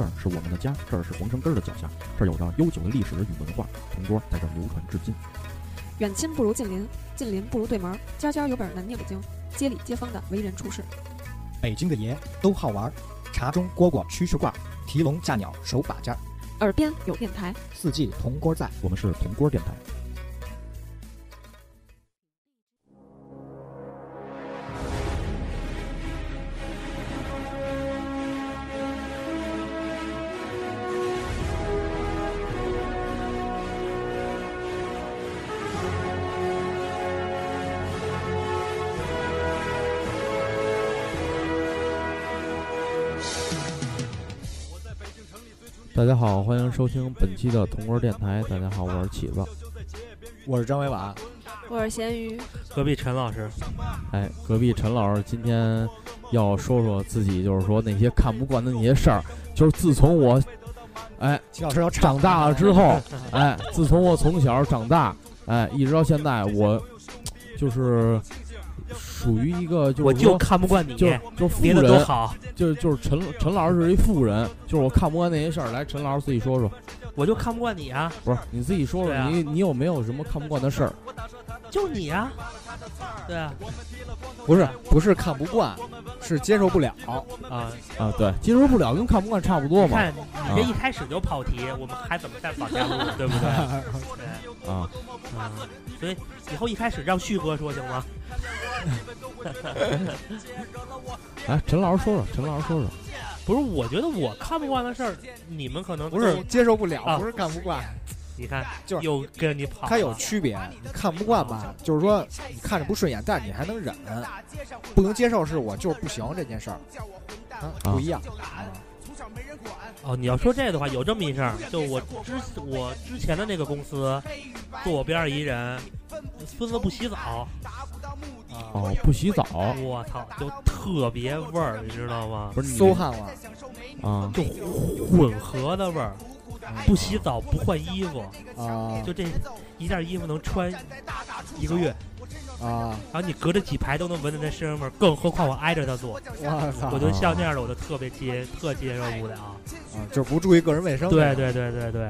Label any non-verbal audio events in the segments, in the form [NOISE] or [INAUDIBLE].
这儿是我们的家，这儿是皇城根儿的脚下，这儿有着悠久的历史与文化，铜锅在这儿流传至今。远亲不如近邻，近邻不如对门儿，家家有本难念的经，街里街坊的为人处事。北京的爷都好玩儿，茶中蝈蝈蛐蛐挂，提笼架鸟手把件儿，耳边有电台，四季铜锅在。我们是铜锅电台。家好，欢迎收听本期的铜锅电台。大家好，我是起子。我是张伟婉，我是咸鱼，隔壁陈老师，哎，隔壁陈老师今天要说说自己，就是说那些看不惯的那些事儿。就是自从我，哎，齐老师要长大了之后，[LAUGHS] 哎，自从我从小长大，哎，一直到现在，我就是属于一个，就是我就看不惯你，就就富别的都人，好，就就是陈陈老师是一富人，就是我看不惯那些事儿。来，陈老师自己说说，我就看不惯你啊，不是你自己说说，啊。你你有没有什么看不惯的事儿？就你啊，对啊，不是不是看不惯，是接受不了。啊，啊，对，接受不了跟看不惯差不多嘛。你看你这一开始就跑题，我们还怎么再往下录，对不对？[LAUGHS] 对，啊，啊，所以以后一开始让旭哥说行吗？来，[LAUGHS] 陈老师说说，陈老师说说。不是，我觉得我看不惯的事儿，你们可能不是，接受不了，啊不是看不惯，你看就是又跟你跑了，它有区别。你看不惯吧，就是说你看着不顺眼，但是你还能忍；不能接受是我就是不行这件事儿，啊，啊不一样。啊哦，你要说这个的话，有这么一事儿，就我之我之前的那个公司，坐我边上一人，孙子不洗澡，啊，哦，不洗澡。我操，就特别味儿，你知道吗？不是你馊汗味儿啊？就混合的味儿，不洗澡不换衣服，啊。就这一件衣服能穿一个月，啊！然后你隔着几排都能闻到那身上味儿，更何况我挨着他坐，我操！我就像那样的我就特别接特接受不了。啊，就是不注意个人卫生。对对对对对，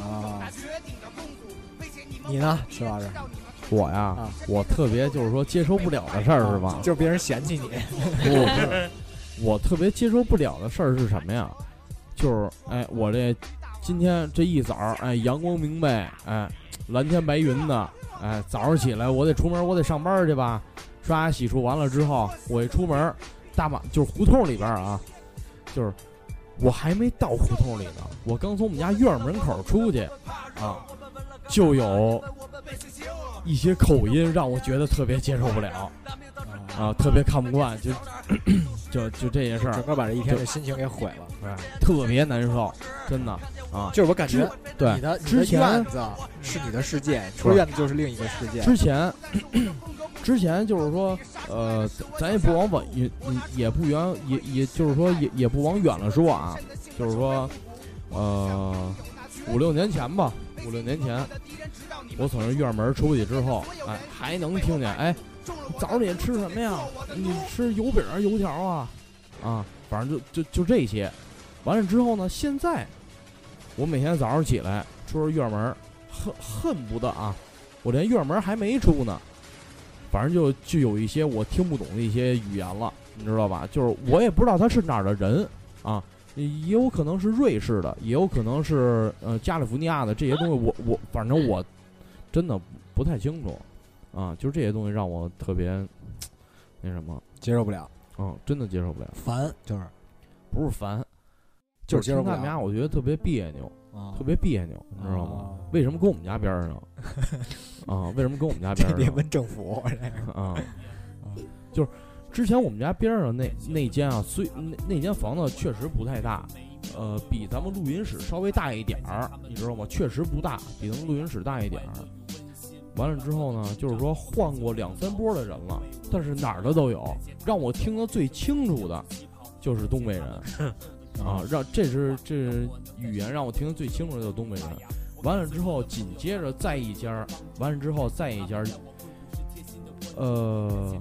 啊，你呢，徐老师？我呀啊，我特别就是说接受不了的事儿是吧？就是别人嫌弃你。不是，我特别接受不了的事儿是什么呀？就是哎，我这今天这一早，哎，阳光明媚，哎，蓝天白云的，哎，早上起来我得出门，我得上班去吧。刷牙洗漱完了之后，我一出门，大马就是胡同里边啊，就是我还没到胡同里呢，我刚从我们家院门口出去，啊，就有一些口音让我觉得特别接受不了啊，特别看不惯，就 [CLEARS THROAT] 就就这些事儿整，个把这一天的心情给毁了。哎，特别难受，真的啊。就是我感觉对你，的你之前的院子是你的世界，出了院子就是另一个世界。之前之前就是说，呃，咱咱也不往远也也不远也也就是说也也不往远了说啊，就是说，呃，五六年前吧，五六年前，我从这院门出去之后，哎，还能听见，哎，早上你吃什么呀？你吃油饼啊、油条啊？啊，反正就就就这些。完了之后呢，现在我每天早上起来出这院门，恨恨不得啊，我连院门还没出呢，反正就就有一些我听不懂的一些语言了，你知道吧？就是我也不知道他是哪儿的人啊，也有可能是瑞士的，也有可能是呃加利福尼亚的这些东西我，我反正我真的不太清楚啊，就是这些东西让我特别那什么，接受不了，嗯，真的接受不了，烦就是。不是烦，就是接受不了。听他们家，我觉得特别别扭，啊。特别别扭，你知道吗？啊。为什么跟我们家边儿上？[LAUGHS] 啊，为什么跟我们家边儿上？这别问政府，啊，就是之前我们家边儿上那那间啊，虽那那间房子确实不太大，呃，比咱们录音室稍微大一点儿，你知道吗？确实不大，比咱们录音室大一点儿。完了之后呢，就是说换过两三波的人了，但是哪儿的都有。让我听得最清楚的，就是东北人 [LAUGHS] 啊，让这是这是语言让我听得最清楚的就是东北人。完了之后，紧接着再一家，完了之后再一家，呃，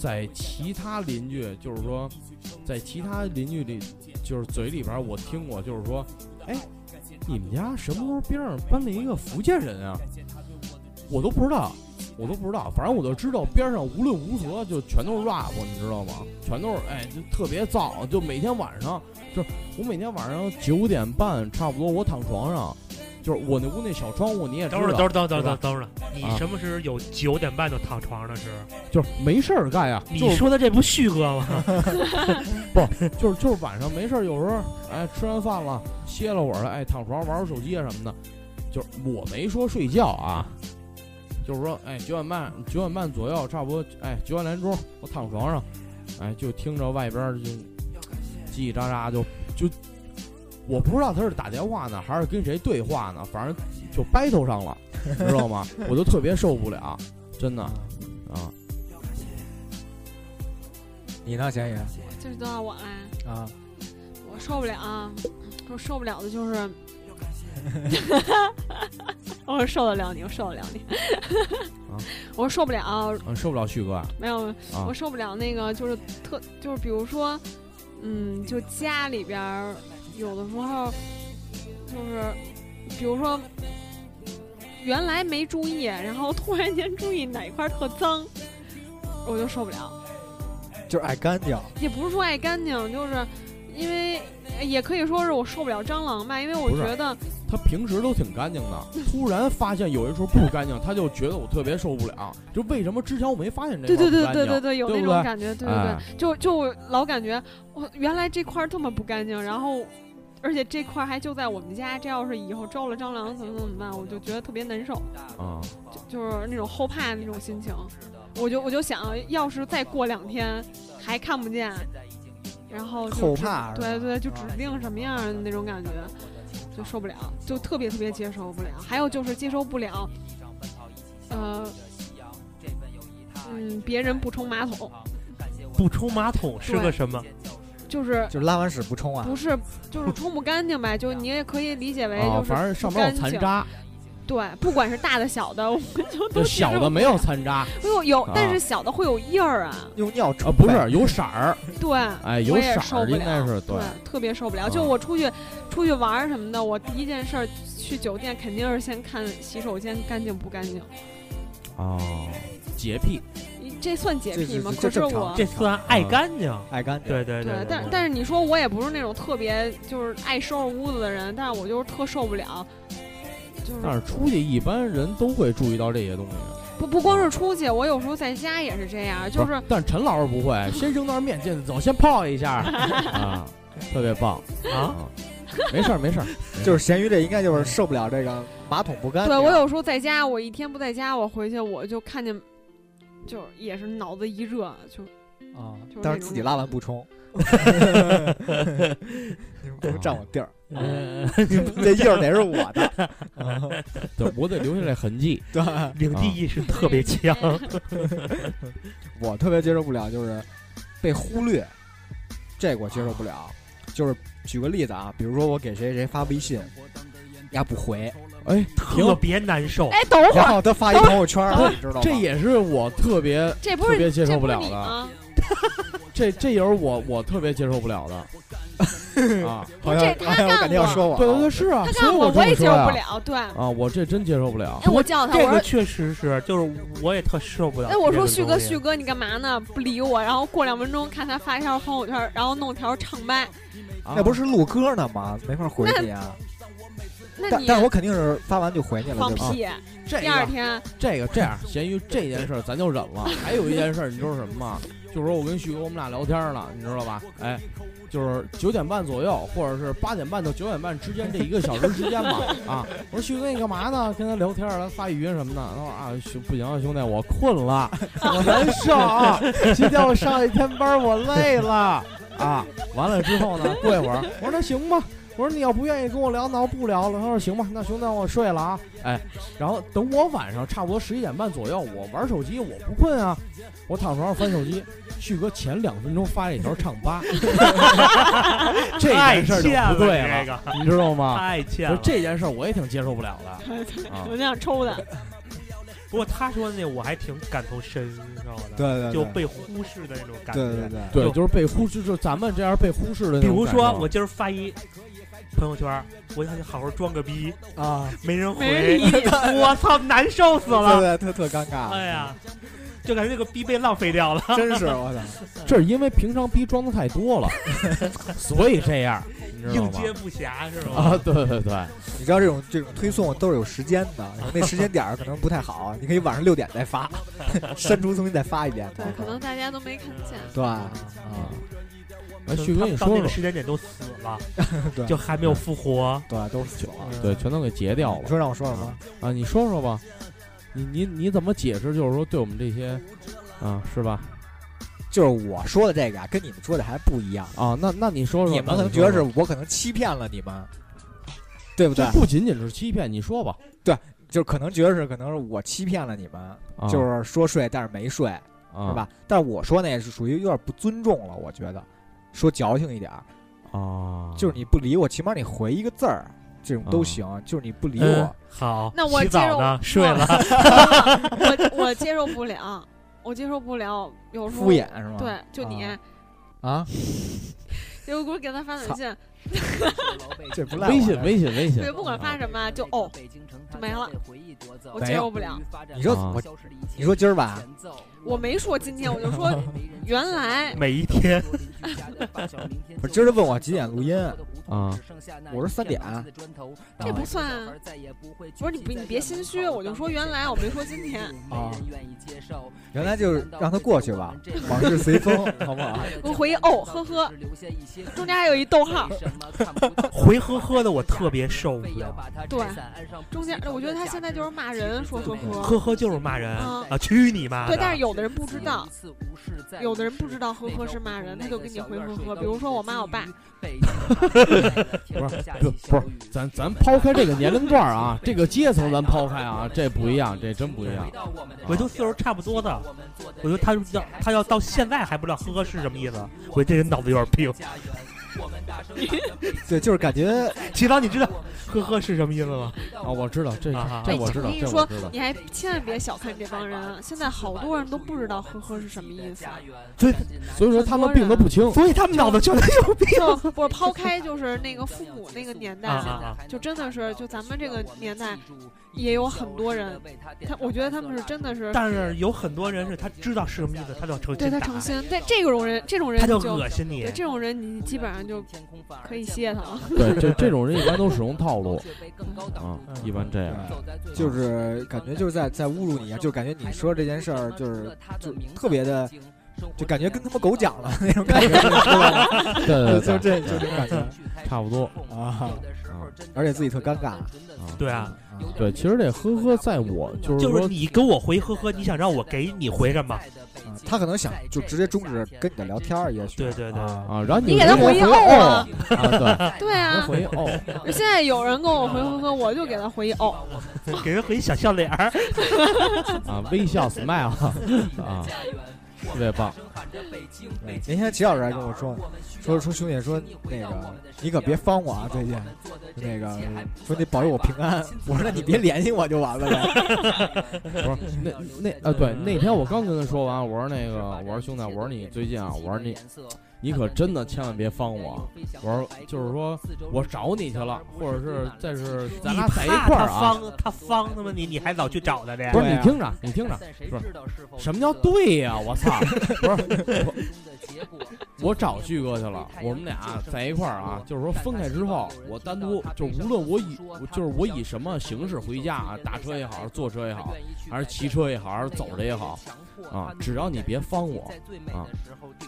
在其他邻居，就是说，在其他邻居里，就是嘴里边我听过，就是说，哎，你们家什么时候边上搬了一个福建人啊？我都不知道，我都不知道，反正我就知道边上无论如何就全都是 rap，你知道吗？全都是哎，就特别燥，就每天晚上，就是我每天晚上九点半差不多，我躺床上，就是我那屋那小窗户你也知道，等会儿，等会儿，等会儿，是吧等会儿，你啊什么时候有九点半就躺床上的时候？就是没事儿干呀，你说的这不旭哥吗？[LAUGHS] 不就是就是晚上没事儿，有时候哎吃完饭了歇了会儿了，哎躺床上玩会儿手机啊什么的，就是我没说睡觉啊，就是说哎九点半九点半左右差不多哎九点来钟我躺床上，哎就听着外边就叽叽喳喳就就我不知道他是打电话呢还是跟谁对话呢，反正就 battle 上了，[LAUGHS] 知道吗？我就特别受不了，真的啊。你呢，咸爷就是都到我来，啊？我受不了啊，我受不了的就是，[LAUGHS] 我受得了你，我受得了你，[LAUGHS] 我受不了，嗯，受不了旭哥啊没有，啊我受不了那个就是特就是比如说，嗯，就家里边儿有的时候就是，比如说原来没注意，然后突然间注意哪块儿特脏，我就受不了。就是爱干净，也不是说爱干净，就是因为也可以说是我受不了蟑螂吧，因为我觉得他平时都挺干净的，[LAUGHS] 突然发现有一处不干净，他就觉得我特别受不了。就为什么之前我没发现这对对对块儿不干净？对对对，有那种感觉，对对对，哎就就老感觉我原来这块儿这么不干净，然后而且这块儿还就在我们家，这要是以后招了蟑螂怎么怎么办，我就觉得特别难受，啊，就就是那种后怕那种心情，我就我就想要是再过两天还看不见，然后就后怕对对，就指定什么样的那种感觉，就受不了，就特别特别接受不了。还有就是接受不了，呃，嗯，别人不冲马桶，不冲马桶是个什么？就是就是拉完屎不冲啊？不是就是冲不干净呗，就你也可以理解为啊，就是反正上面有残渣，对，不管是大的小的，我就都就小的没有残渣会有有，但啊是小的会有印儿啊，用尿冲啊，不是有色儿，对。哎，有我也色儿受不了，应该是对，特别受不了。啊就我出去出去玩什么的，我第一件事儿去酒店肯定是先看洗手间干净不干净。哦，洁癖这算洁癖吗？可是我这算爱干净。爱干净。对对对，但但是你说我也不是那种特别就是爱收拾屋子的人，但是我就是特受不了，就是但是出去一般人都会注意到这些东西，不不光是出去，我有时候在家也是这样，就是但是陈老师不会，先扔袋面进去，走，先泡一下 [LAUGHS] 啊，特别棒啊，啊，没事儿 [LAUGHS] 没事儿，就是咸鱼这应该就是受不了这个马桶不干净。对我有时候在家，我一天不在家，我回去我就看见，就是也是脑子一热，就啊，但是自己拉完不冲，[LAUGHS] 你们不占我地儿，嗯，[LAUGHS] 这地儿得是我的。[LAUGHS] 啊对，我得留下来痕迹。对，领地意识特别强。我特别接受不了就是被忽略，这个我接受不了。就是举个例子啊，比如说我给谁谁发微信，呀不回，哎，特别难受。哎，等会儿，然后他发一朋友圈你知道吗？这也是我特别这不是特别接受这不了的？这这也是我我特别接受不了的 [LAUGHS] 啊。好像这他好像我感觉要干说我，对对对，是啊，他看我，所以我这我也接受不了。对，哎，啊，我这真接受不了。我叫他，我说，这个确实是，就是我也特受不了。哎，我说旭哥，旭，哥，你干嘛呢？不理我，然后过两分钟看他发一条朋友圈，然后弄条唱麦，啊那不是录歌呢吗？没法回你啊。那你但但是我肯定是发完就回你了，放对吧？屁。这第二个天，这个这样，咸鱼这件事儿咱就忍了。还有一件事儿，你知道什么吗？就是说我跟旭哥我们俩聊天呢，你知道吧？哎，就是九点半左右，或者是八点半到九点半之间这一个小时之间吧。啊，我说旭哥你干嘛呢？跟他聊天儿，他发语音什么的。他说啊，兄不行，兄弟，我困了，我难受啊。今天我上一天班，我累了啊。完了之后呢，过一会儿，我说那行吧。我说你要不愿意跟我聊，那我不聊了。他说行吧，那兄弟我睡了啊。哎，然后等我晚上差不多十一点半左右，我玩手机，我不困啊，我躺床上翻手机。旭哥前两分钟发了一条唱吧，[LAUGHS] 这件事儿就不对这了，个你知道吗？太欠了。就这件事儿我也挺接受不了的 [LAUGHS] 啊我就想抽他。不过他说的那我还挺感同身受的，对对，就被忽视的那种感觉。对对对对，就就是被忽视，就是咱们这样被忽视的那比如种感受说我今儿发一朋友圈，我想好好装个逼，啊，没人没人回，你，[LAUGHS] 我操，难受死对了！对，特特尴尬，哎呀，就感觉这个逼被浪费掉了。真是我操，[LAUGHS] 这是因为平常逼装的太多了，[LAUGHS] 所以这样，你知道吗？应接不暇是吧？啊，对对对，你知道这种这种推送都是有时间的，然后那时间点儿可能不太好，你可以晚上六点再发，删除重新再发一遍。对，可能大家都没看见。对啊，哎，旭哥，你说那个，时间点都死了，[LAUGHS] 对就还没有复活。对，都是死了。对，全都给截掉了你说让我说什么？啊！你说说吧，你你你怎么解释？就是说对我们这些，啊，是吧？就是我说的这个啊，跟你们说的还不一样。啊，那那你说说，你们可能觉得是我可能欺骗了你们，对不对？不仅仅是欺骗，你说吧，对就可能觉得是可能是我欺骗了你们，啊、就是说睡但是没睡，啊是吧？但是我说那是属于有点不尊重了，我觉得说矫情一点儿，哦，就是你不理我，起码你回一个字儿，这种都行。就是你不理嗯我，好，那我洗接受澡呢，睡了。[LAUGHS] 我我接受不了，我接受不了，有时候敷衍是吗？对，就你，啊，[LAUGHS] 有给我给他发短信，[LAUGHS] 这不赖微信微信微信。对，不管发什么就哦，就没了，我接受不了。你说啊我，你说今儿吧，我没说今天，我就说 [LAUGHS] 原来每一天，我 [LAUGHS] 今儿问我几点录音，啊，我说三点，这不算啊。不是你别你别心虚，我就说原来我没说今天，啊，原来就是让他过去吧，往事随风，[LAUGHS] 好不好？给我回一哦呵呵，中间还有一逗号，回呵呵的我特别受不了。对，中间我觉得他现在就是骂人，说呵呵。呵呵就是骂人啊啊，去你妈的！对，但是有的人不知道，有的人不知道呵呵是骂人，他就给你回呵呵。比如说我妈我爸，不是不不是，咱咱抛开这个年龄段啊，这个阶层咱抛开啊，这不一样，这真不一样。我就岁数差不多的，我觉得他要他要到现在还不知道呵呵是什么意思，我这人脑子有点病。[LAUGHS] 对，就是感觉齐涛，你知道呵呵是什么意思吗？啊，我知道这啊这我知道哎，我跟你说你还千万别小看这帮人，现在好多人都不知道呵呵是什么意思。所以所以说他们病得不轻。所以他们脑子就得有病就我抛开就是那个父母那个年代！就真的是就咱们这个年代也有很多人，他我觉得他们是真的是但是有很多人是他知道是什么意思，他就要诚对他诚心，但这种人这种人他就就恶心你对。这种人你基本上就可以歇他了。对，这这种人一般都使用套路 [LAUGHS] 啊，一般这样。就是感觉就是在在侮辱你啊，就感觉你说这件事儿就是就特别的，就感觉跟他妈狗讲了那种感觉？[LAUGHS] 对对就，这就这种感觉差不多啊，而且自己特尴尬。啊。对啊，对，其实这呵呵，在我就是就是说，你跟我回呵呵，你想让我给你回什么？啊他可能想就直接终止跟你的聊天，也许对对对啊啊，然后你给他 [LAUGHS] 回一就直接哦对，对他啊，回哦，[LAUGHS] 现在有人跟我回呵呵，我就给他回一哦。给人回一小笑脸儿。啊，微笑 smile 啊，特别棒。对那天齐老师还跟我说，说说兄弟说那个你可别方我啊，最近那个说你保佑我平安。我说那你别联系我就完了呗。[LAUGHS] 不是那那啊，对，那天我刚跟他说完，我说那个，我说兄弟，我说你最近啊，我说你你可真的千万别方我，我说就是说我找你去了，或者是再是咱俩在一块儿他啊。方他方他妈你你还老去找他去？不是你听着，你听着，不是什么叫对呀、我操！不是我，我找旭哥去了，我们俩在一块儿啊，就是说分开之后，我单独就无论我以就是我以什么形式回家啊，打车也好，坐车也好，还是骑车也好，还是走着也好，啊，只要你别帮我啊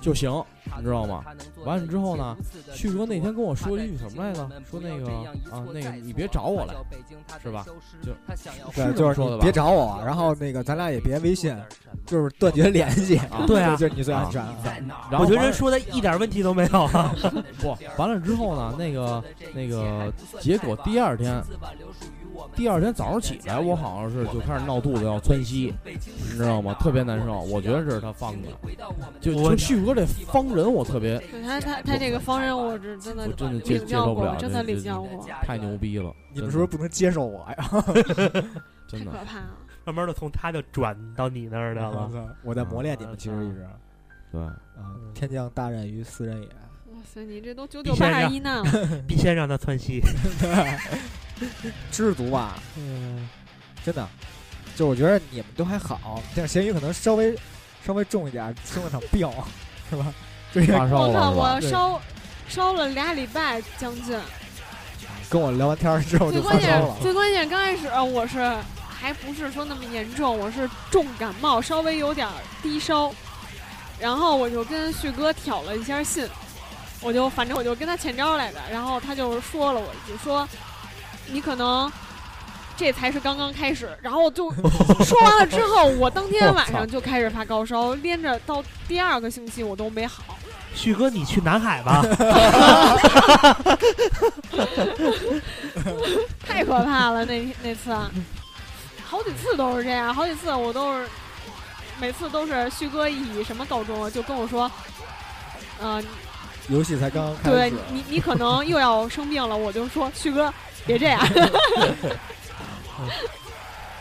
就行，你知道吗？完了之后呢，旭哥那天跟我说一句什么来着？说那个啊，那个你别找我来，是吧？就是对，就是说的吧？你别找我，然后那个咱俩也别微信，就是断绝联系。啊对啊 [LAUGHS] 就是你最安全啊。我觉得人说的一点问题都没有啊。不，完了之后呢，那个那个，结果第二天，第二天早上起来，我好像是就开始闹肚子要窜稀，你知道吗？特别难受，我觉得这是他放的。就我就旭哥这方人，我特别对他他他这个方人，我是真的我真的接接受不了，真的领教过，太牛逼了，你们是不是不能接受我呀？[LAUGHS] 真的太可怕了。[LAUGHS] 慢慢的从他就转到你那儿来了。我在磨练你们，其实一直对，啊，天降大任于斯人也。哇塞，你这都九九八十一难了。[LAUGHS] 必先让他窜戏。[LAUGHS] 知足吧，嗯，真的，就我觉得你们都还好，但是咸鱼可能稍微稍微重一点，生了场病，[LAUGHS] 是吧？这发烧我靠，了？我烧烧了俩礼拜将近。跟我聊完天儿之后最关键就发烧了，最关键，刚开始我是还不是说那么严重，我是重感冒，稍微有点低烧，然后我就跟旭哥挑了一下信，我就反正我就跟他欠招来着，然后他就说了我一句说，你可能。这才是刚刚开始，然后就 [LAUGHS] 说完了之后，我当天晚上就开始发高烧，连着到第二个星期我都没好。旭哥，你去南海吧。[LAUGHS] 太可怕了，那那次，好几次都是这样，好几次我都是，每次都是旭哥以什么告终啊，就跟我说，呃，游戏才刚刚开对，你你可能又要生病了，我就说旭哥别这样，[LAUGHS]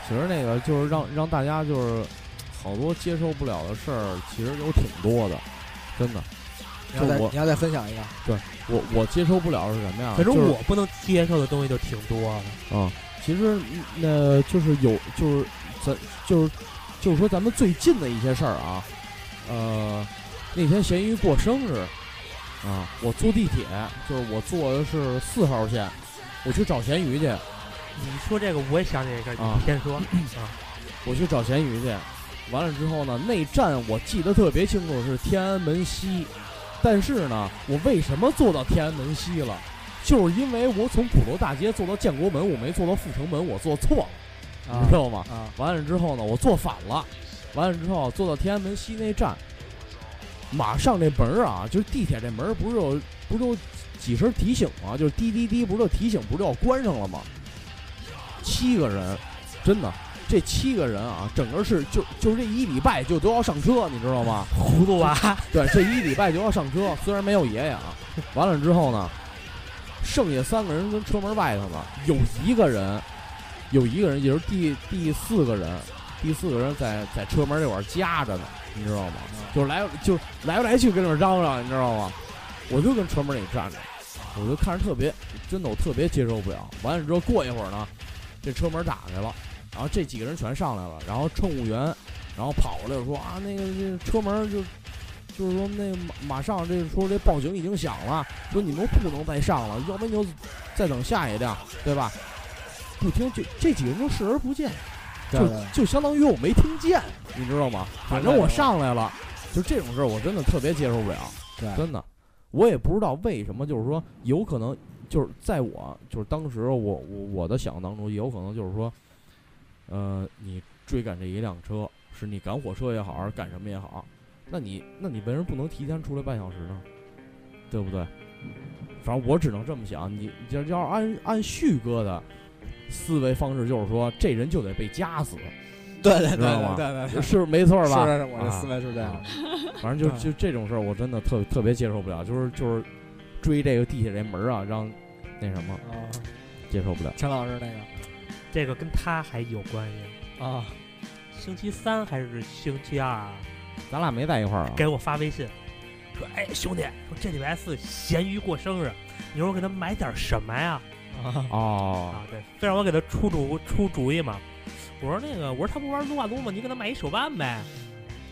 其实那个就是让让大家就是好多接受不了的事儿，其实有挺多的，真的。你要再就我你要再分享一个，对我我接受不了是什么呀？反正就是我不能接受的东西就挺多的。啊，其实那就是有就是咱就是就是说咱们最近的一些事儿啊，呃，那天咸鱼过生日啊，我坐地铁，就是我坐的是四号线，我去找咸鱼去，你说这个我也想起一个，啊你先说。[CLEARS THROAT] 啊我去找咸鱼去，完了之后呢，那站我记得特别清楚是天安门西，但是呢，我为什么坐到天安门西了？就是因为我从鼓楼大街坐到建国门，我没坐到阜成门，我坐错了，啊你知道吗？啊，完了之后呢，我坐反了，完了之后坐到天安门西那站，马上这门儿啊，就是地铁这门儿不是有不是有几声提醒啊？就是滴滴滴，不是有提醒，不是要关上了吗？七个人，真的，这七个人啊，整个是就就是这一礼拜就都要上车，你知道吗？[LAUGHS] 糊涂娃，对，这一礼拜就要上车，虽然没有爷爷啊。完了之后呢，剩下三个人跟车门外头呢，有一个人，有一个人，也就是第第四个人，第四个人在在车门这块儿夹着呢，你知道吗？就是来就来回来去跟那儿嚷嚷，你知道吗？我就跟车门里站着，我就看着特别，真的我特别接受不了。完了之后过一会儿呢，这车门打开了，然后这几个人全上来了，然后乘务员，然后跑过来说啊，那个这车门就就是说那马马上这说这报警已经响了，说你们不能再上了，要不然你就再等下一辆，对吧？不听就这几个人就视而不见，就就相当于我没听见，你知道吗？反正我上来了，就这种事儿我真的特别接受不了，对真的，我也不知道为什么，就是说有可能就是在我就是当时我我我的想当中，有可能就是说，呃，你追赶这一辆车，是你赶火车也好，还是赶什么也好，那你那你为什么不能提前出来半小时呢？对不对？反正我只能这么想，你你要要按按旭哥的思维方式，就是说这人就得被夹死，对对对对对，[LAUGHS] 是没错吧？是是，我的啊思维是这样。反正就就这种事儿，我真的特特别接受不了，就是就是追这个地铁这门儿啊，让那什么啊，接受不了。陈老师那个这个跟他还有关系。啊，星期三还是星期二啊？咱俩没在一块儿啊。给我发微信说：“哎，兄弟，说这礼拜四咸鱼过生日，你说我给他买点什么呀？”哦，啊，对，非让我给他出主出主意嘛。我说那个，我说他不玩撸啊撸吗？你给他买一手办呗。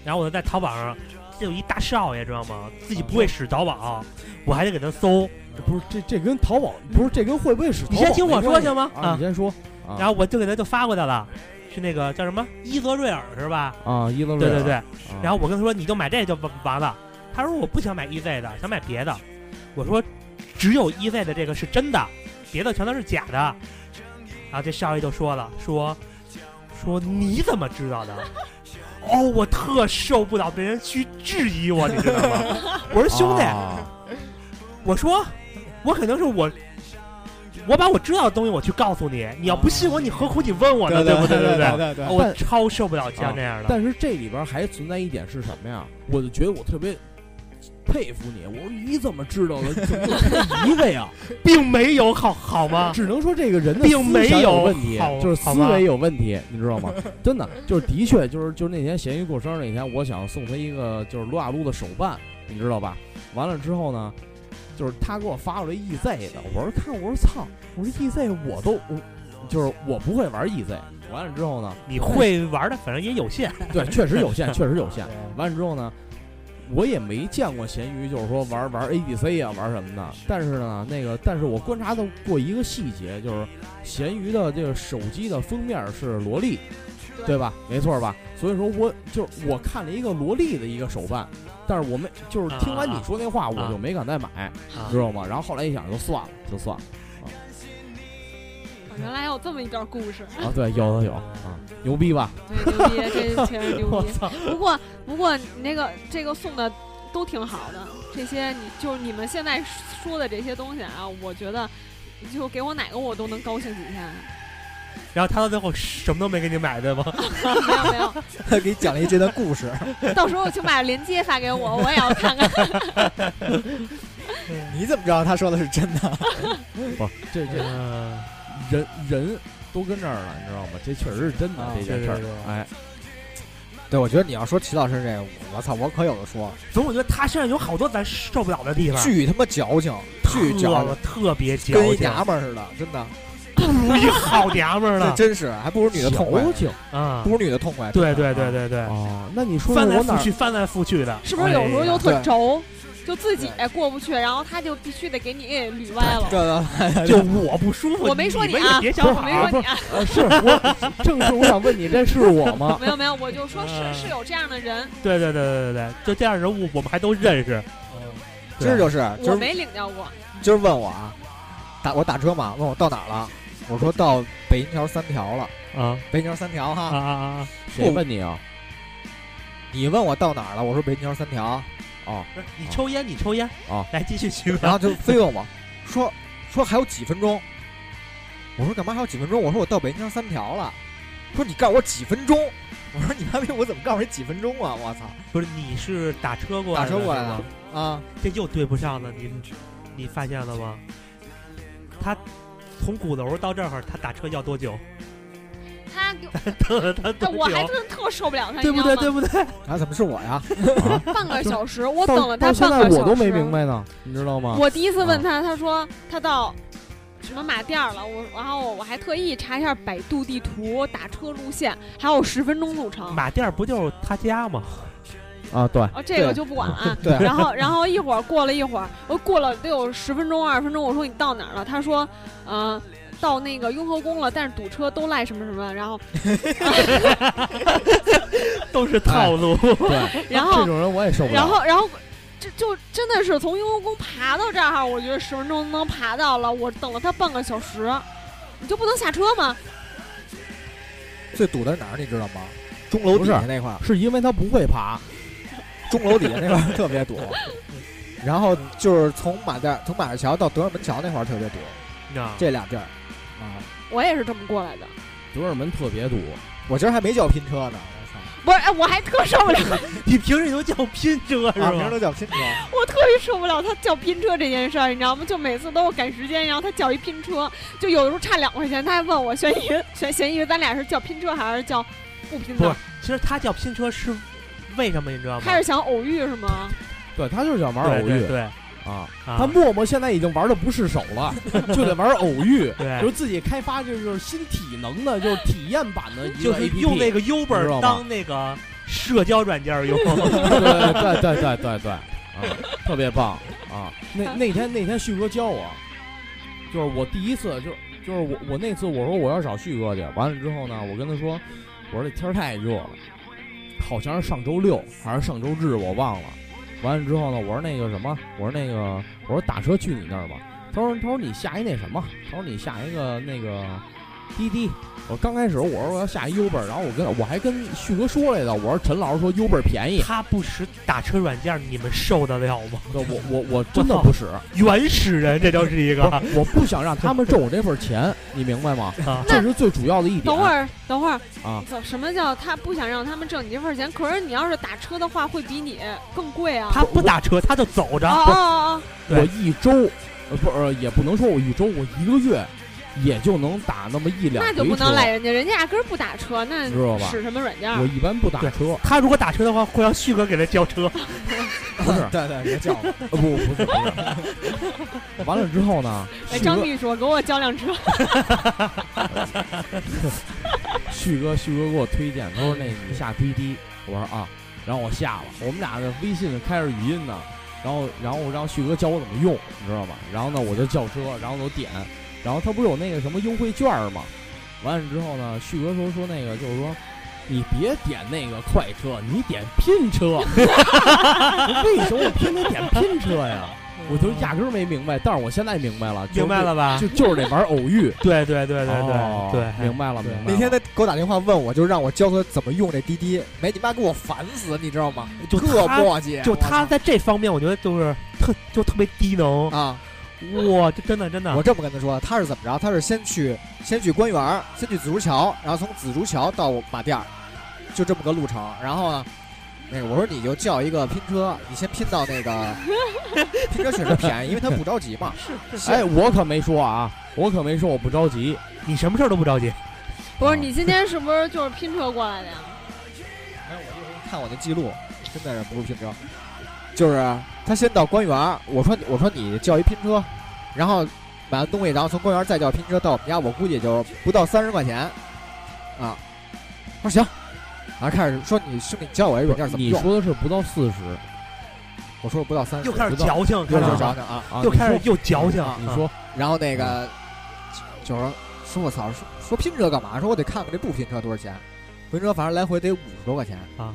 然后我就在淘宝上，这有一大少爷知道吗？自己不会使淘宝，我还得给他搜。不是这这跟淘宝不是这跟会不会使淘宝你先听我说行吗啊，啊你先说。啊然后我就给他就发过去了，是那个叫什么伊泽瑞尔是吧？啊，伊泽瑞尔对对对。啊然后我跟他说你就买这就完完了。他说我不想买 EZ 的，想买别的。我说只有 EZ 的这个是真的，别的全都是假的。然后这少爷就说了，说说你怎么知道的？[LAUGHS] 哦，我特受不了别人去质疑我，你知道吗？[LAUGHS] 我说兄弟，啊我说我肯定是我。我把我知道的东西我去告诉你，你要不信我，你何苦你问我呢？对不对？对对对我超受不了像这样的。但是这里边还存在一点是什么呀？我就觉得我特别佩服你。我说你怎么知道的？[LAUGHS] 怎么这一个呀？[LAUGHS] 并没有好好吗？只能说这个人的并没思想有有问题，就是思维有问题，你知道吗？[LAUGHS] 真的，就是的确，就是就是那天咸鱼过生日那天，我想送他一个就是撸啊撸的手办，你知道吧？完了之后呢，就是他给我发过来 EZ 的，我说看，我说操，我说 EZ 我都我就是我不会玩 EZ，完了之后呢，你会玩的，反正也有限。对，确实有限，确实有限。完了之后呢，我也没见过咸鱼，就是说玩玩 ADC 啊，玩什么的。但是呢，那个，但是我观察到过一个细节，就是咸鱼的这个手机的封面是萝莉，对吧？没错吧？所以说我就是我看了一个萝莉的一个手办，但是我没就是听完你说那话，我就没敢再买，啊知道吗？然后后来一想，就算了，就算了原来还有这么一段故事，啊。[LAUGHS] 对，有有有啊，牛逼吧？对，牛逼，这确实牛逼。[LAUGHS] 我操！不过不过你那个这个送的都挺好的，这些你就是你们现在说的这些东西啊，我觉得就给我哪个我都能高兴几天。然后他到最后什么都没给你买，对吗？没 [LAUGHS] 有没有，他给你讲了一这段故事，到时候请把链接发给我，我也要看看。你怎么知道他说的是真的？不，这这嗯，人人都跟这儿了，你知道吗？这确实是真的、啊这件事儿哎，对，我觉得你要说齐老师这个，我操，我可有的说，总我觉得他身上有好多咱受不了的地方，巨他妈矫情，巨矫特情，特别矫情。跟一，娘们儿似的，真的，不如一好娘们儿 [LAUGHS] 这了真是，还不如女的痛快，矫情啊。不！如女的痛快。对对对对对，哦，那你说说翻来覆去，翻来覆去的，是不是有时候又特轴，就自己过不去，然后他就必须得给你捋歪了。这个 [LAUGHS] 就我不舒服，我没说你啊也别想我没说你是我 [LAUGHS] 正是我想问你，这是我吗？[LAUGHS] 没有没有，我就说是嗯是有这样的人，对对对对对对，就这样人物我们还都认识，今儿就是，今儿我没领教过。今儿问我啊，打我打车嘛，问我到哪儿了，我说到北京桥三条了，啊北京桥三条啊哈。啊啊！谁问你啊？你问我到哪儿了，我说北京桥三条，哦，不是你抽烟，你抽烟啊来继续徐然后就非问我 [LAUGHS] 说说还有几分钟，我说干嘛还有几分钟？我说我到北京桥三条了，说你告诉我几分钟，我说你妈逼我怎么告诉你几分钟啊？我操不是你是打车过来的打车过来的？啊！这又对不上了，你你发现了吗？他从鼓楼到这儿，他打车要多久？他给我，[LAUGHS] 他多我还久？真特受不了他，对不对？你知道吗？对不对？啊，怎么是我呀？[LAUGHS] 半个小时，我等了他半个小时。在我都没明白呢，你知道吗？我第一次问他，他说他到什么马甸儿了，我然后我还特意查一下百度地图打车路线，还有十分钟路程。马甸儿不就是他家吗？啊，对，哦，这个就不管了啊。对，然后，然后一会儿过了一会儿，我过了得有十分钟、二十分钟。我说你到哪儿了？他说，嗯、到那个雍和宫了，但是堵车都赖什么什么。然后，[LAUGHS] 都是套路。对，[LAUGHS] 然后这种人我也受不了。然后，然后，这就真的是从雍和宫爬到这儿，我觉得十分钟能爬到了。我等了他半个小时，你就不能下车吗？最堵的是哪儿你知道吗？钟楼底下那块儿，是因为他不会爬，钟楼底下那块儿特别堵。[LAUGHS] 然后就是从马甸从马市桥到德胜门桥那块儿特别堵，啊，这俩地儿啊，我也是这么过来的。德尔门特别堵。我今儿还没叫拼车呢，我操！不是，哎，我还特受不了，[LAUGHS] 你平时都叫拼车是啊，平时？都叫拼车，我特别受不了他叫拼车这件事儿，你知道吗？就每次都是赶时间，然后他叫一拼车，就有的时候差两块钱，他还问我悬疑悬嫌疑，咱俩是叫拼车还是叫不拼车？其实他叫拼车是为什么？你知道吗？他是想偶遇是吗？对他就是想玩偶遇对对对啊。啊他默默现在已经玩的不是手了，[LAUGHS] 就得玩偶遇，对就是自己开发这就是新体能的，就是体验版的就是用那个 Uber 当那个社交软件用。[LAUGHS] 对对对对对对，啊，特别棒啊！那 [LAUGHS] 那天那天旭哥教我，就是我第一次就就是我我那次我说我要找旭哥去，完了之后呢，我跟他说，我说这天太热了，好像是上周六还是上周日我忘了。完了之后呢，我说那个什么，我说那个我说打车去你那儿吧。他说他说你下一那什么，他说你下一个那个滴滴。我刚开始我说我要下一 Uber，然后我跟我还跟旭哥说来的，我说陈老师说 Uber 便宜，他不使打车软件，你们受得了吗？我我我真的不使，原始人，这就是一个。我不想让他们挣我这份钱，你明白吗？啊这是最主要的一点。等会儿，等会儿啊，怎什么叫他不想让他们挣你这份钱？可是你要是打车的话，会比你更贵啊！他不打车，他就走着。啊啊啊！我一周，呃不呃也不能说我一周，我一个月也就能打那么一两那就不能赖人家，人家压根儿不打车，那知道吧使什么软件？我一般不打车，他如果打车的话，会让旭哥给他叫车。[LAUGHS] 不是，[LAUGHS] 对对，别叫了。呃不不是不是。完了之后呢，哎，张秘书，给我叫辆车。[LAUGHS] 旭哥旭哥给我推荐，他说那你下滴滴，我说啊，然后我下了，我们俩的微信开着语音呢，然后然后让旭哥教我怎么用，你知道吧？然后呢我就叫车，然后我点，然后他不是有那个什么优惠券吗？完了之后呢，旭哥说说那个就是说。你别点那个快车，你点拼车。[LAUGHS] 为什么我偏得点拼车呀？我就压根儿没明白，但是我现在明白了，就是明白了吧？就就是得玩偶遇。[LAUGHS] 对对对对哦对对，明白了，明白了。那天他给我打电话问我，就让我教他怎么用这滴滴，没你妈给我烦死，你知道吗？就特磨叽，就他在这方面，我觉得就是特就特别低能。啊，哇，这真的真的我，这么跟他说，他是怎么着？他是先去先去官园，先去紫竹桥，然后从紫竹桥到马甸儿，就这么个路程。然后呢，那个我说你就叫一个拼车，你先拼到那个 [LAUGHS] 拼车确实便宜，因为他不着急嘛。哎，我可没说啊，我可没说我不着急。你什么事儿都不着急。不是，你今天是不是就是拼车过来的呀？没有，我一会儿看我那记录，真的是不是拼车，就是他先到官园儿，我说我说你叫一拼车，然后买完东西，然后从官园儿再叫拼车到我们家，我估计就不到三十块钱，啊，他说行，然后开始说你兄弟你教我一软件怎么你用，说的是不到四十我说不到三十，又开始矫情，又就看到吗找找啊，啊？又开始又矫情。你说然后那个就是说说我操，说说拼车干嘛？说我得看看这不拼车多少钱，拼车反正来回得五十多块钱啊。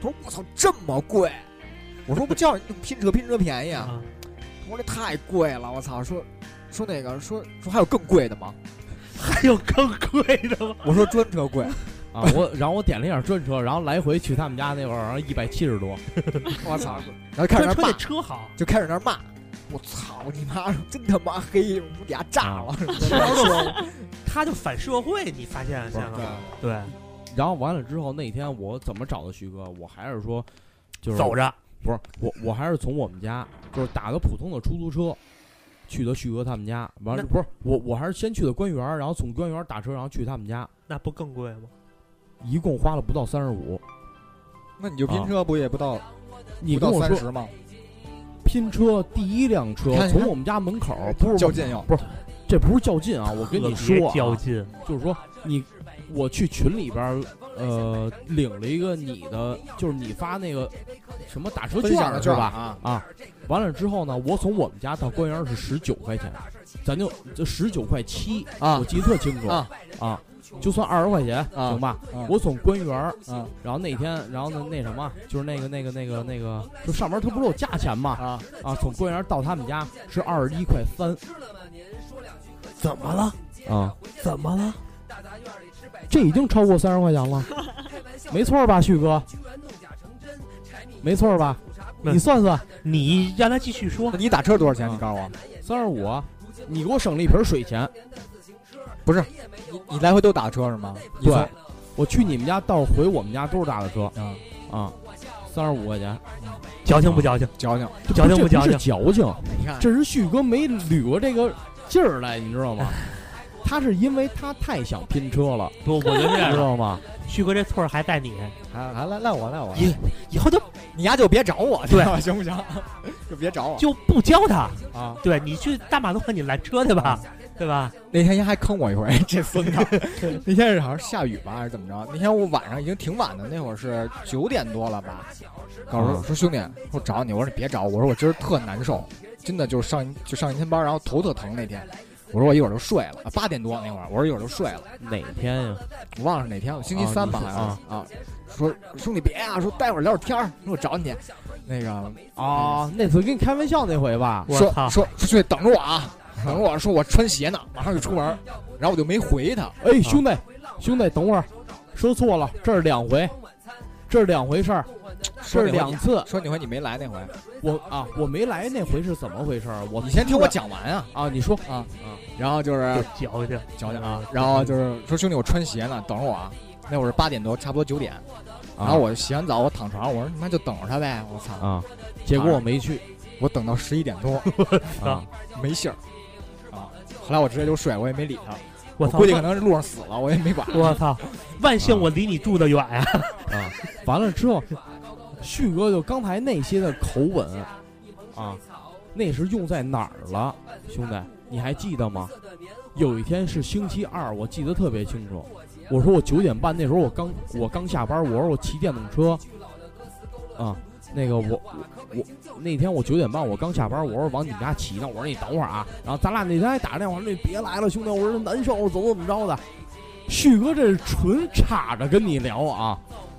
他说我操这么贵，我说不叫你拼车拼车便宜啊。啊，我说这太贵了，我操！说说那个说说还有更贵的吗？[LAUGHS] 还有更贵的吗？我说专车贵，[LAUGHS] 啊，我然后我点了一下专车，然后来回去他们家那会儿，然后一百七十多。[LAUGHS] 我操！然后开始那儿骂车那，车好，就开始那骂，我操你妈！真他妈黑，我俩炸了！他就反社会，你发现现在了吗？对，然后完了之后那天我怎么找的徐哥？我还是说，就是走着。不是我，我还是从我们家，就是打个普通的出租车，去的旭哥他们家。完了不是我，我还是先去的官园，然后从官园打车，然后去他们家，那不更贵吗？一共花了不到三十五。那你就拼车不也不到不你跟我说到三十吗？拼车第一辆车从我们家门口不是较劲要不是，这不是较劲啊！我跟你说、啊，较劲，就是说你，我去群里边儿，呃，领了一个你的，就是你发那个什么打车券是吧？啊，啊，完了之后呢，我从我们家到官园是十九块钱，咱就这十九块七啊我记得特清楚啊啊就算二十块钱，啊行吧？啊我从官园儿，啊然后那天，然后呢那什么，就是那个那个那个那个，就上面他不是有价钱吗？啊！啊，从官园到他们家是二十一块三怎么了？啊，怎么了？这已经超过三十块钱了，[LAUGHS] 没错吧，旭哥？没错吧？你算算，你让他继续说。你打车多少钱？你告诉我，三十五，你给我省了一瓶水钱。你你来回都打车是吗？对，我去你们家到回我们家都是打的车啊，啊，三十五块钱，矫情不矫情？矫情。矫情不矫情？矫情，你看，这是旭哥没捋过这个劲儿来，你知道吗？[LAUGHS] 他是因为他太想拼车了，不，我觉得这知，道吗？旭哥这错儿还在你，还还赖赖我赖我，以以后就你丫就别找我，对行不行？[LAUGHS] 就别找我就不教他。啊！对你去大马路上你拦车去吧，对吧？那天丫还坑我一回，[LAUGHS] 这孙子。[LAUGHS] 那天是好像下雨吧，还是怎么着？那天我晚上已经挺晚的，那会儿是九点多了吧？告诉我啊说兄弟，我找你，我说你别找我，我说我今儿特难受，真的就是上就上一天班，然后头特疼那天。我说我一会儿就睡了，啊八点多那会儿，我说一会儿就睡了，哪天呀？我忘了是哪天了，星期啊三吧，你是好像是啊。说兄弟别啊，说待会儿聊会儿天儿，说我找你去。那个啊，那次跟你开玩笑那回吧？说说说兄弟等着我啊，等着我说我穿鞋呢，马上就出门，然后我就没回他。哎，兄弟，兄弟，等会儿，说错了，这是两回，这是两回事儿，这是两次。说那回你没来那回，我啊，我没来那回是怎么回事儿？我你先听我讲完啊。啊，你说。啊啊，然后就是就矫情矫情啊，然后就是说兄弟我穿鞋呢，等着我啊。那会儿八点多，差不多九点，然后我洗完澡，我躺床上，我说你妈就等着他呗，我操！啊，结果我没去。我等到十一点多。[LAUGHS] 啊，没信儿。啊，后来我直接就睡，我也没理他，我操！估计可能是路上死了，我也没管。我操！万幸我离你住的远呀。啊，完了之后，旭哥就刚才那些的口吻啊，那是用在哪儿了，兄弟？你还记得吗？有一天是星期二，我记得特别清楚。我说我九点半那时候我刚我刚下班，我说我骑电动车，啊，那个我我我那天我九点半我刚下班，我说往你们家骑呢，我说你等会儿啊，然后咱俩那天还打电话，说你别来了，兄弟，我说难受，怎么怎么着的。旭哥这是纯插着跟你聊啊，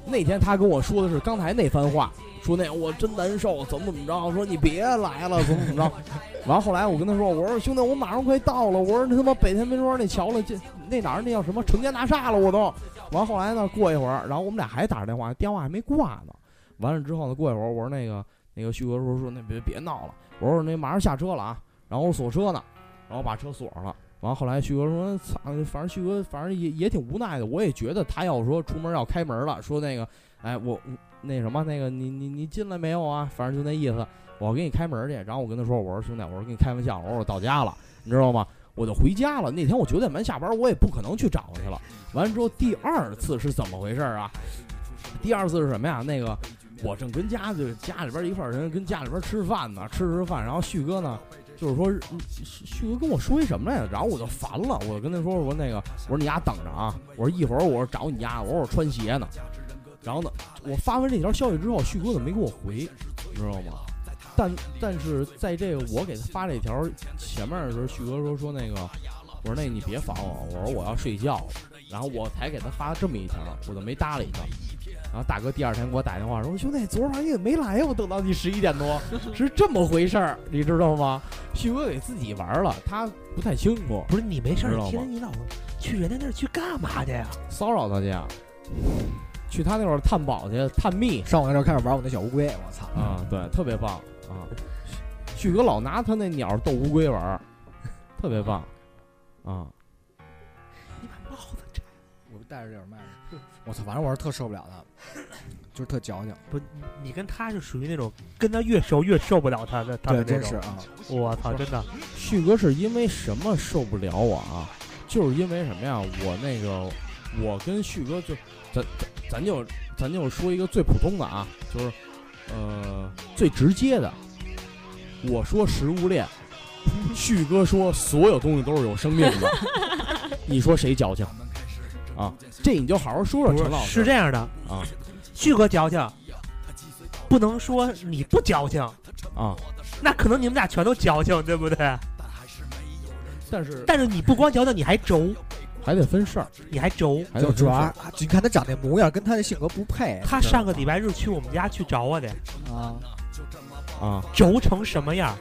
那天他跟我说的是刚才那番话，说那我真难受，怎么怎么着，说你别来了，怎么怎么着。[LAUGHS] 完后来我跟他说，我说兄弟，我马上快到了，我说他妈北天门庄那桥了，这那哪儿那叫什么成建大厦了，我都。完后来呢，过一会儿，然后我们俩还打着电话，电话还没挂呢。完了之后呢，过一会儿我说那个那个旭哥说说那别别闹了，我说那马上下车了啊，然后锁车呢，然后把车锁上了。完后来旭哥说，反正旭哥反正也也挺无奈的，我也觉得他要说出门要开门了，说那个哎我那什么那个你你你进来没有啊？反正就那意思。我给你开门去，然后我跟他说：“我说兄弟，我说跟你开玩笑，我说我到家了，你知道吗？我就回家了。那天我九点半下班，我也不可能去找他去了。完了之后，第二次是怎么回事啊？第二次是什么呀？那个我正跟家就家里边一块人跟家里边吃饭呢，吃吃饭，然后旭哥呢，就是说旭哥跟我说一什么来着？然后我就烦了，我就跟他说：我说那个，我说你丫等着啊，我说一会儿我说找你家，我说我穿鞋呢。然后呢，我发完这条消息之后，旭哥怎么没给我回？你知道吗？”但但是在这个我给他发这条前面的时候，旭哥说说那个，我说那你别烦我，我说我要睡觉了，然后我才给他发这么一条，我就没搭理他。然后大哥第二天给我打电话说兄弟，昨儿晚上你怎么没来呀？我等到你十一点多，是这么回事儿，你知道吗？旭哥给自己玩了，他不太清楚。不是你没事儿，天天你老去人家那儿去干嘛去呀？骚扰他去啊，去他那块儿探宝去，探秘上我那儿开始玩我那小乌龟，我操！啊，对，特别棒啊！旭哥老拿他那鸟逗乌龟玩儿，特别棒啊！你把帽子摘。我戴着这耳麦，我操！反正我是特受不了他，[LAUGHS] 就是特矫情。不，你跟他是属于那种跟他越熟越受不了他的，他的，那种。真是啊！我操，真的。旭哥是因为什么受不了我啊？就是因为什么呀？我那个，我跟旭哥就，咱咱咱就咱就说一个最普通的啊，就是呃最直接的。我说食物链，旭哥说所有东西都是有生命的。[LAUGHS] 你说谁矫情啊？这你就好好说说是陈老师。是这样的啊，旭哥矫情，不能说你不矫情，啊，那可能你们俩全都矫情，对不对？但是但是你不光矫情，你还轴，还得分事儿，你还轴。还得分事儿就主要啊你看他长那模样，跟他的性格不配。他上个礼拜日去我们家去找我的，啊，啊。轴成什么样？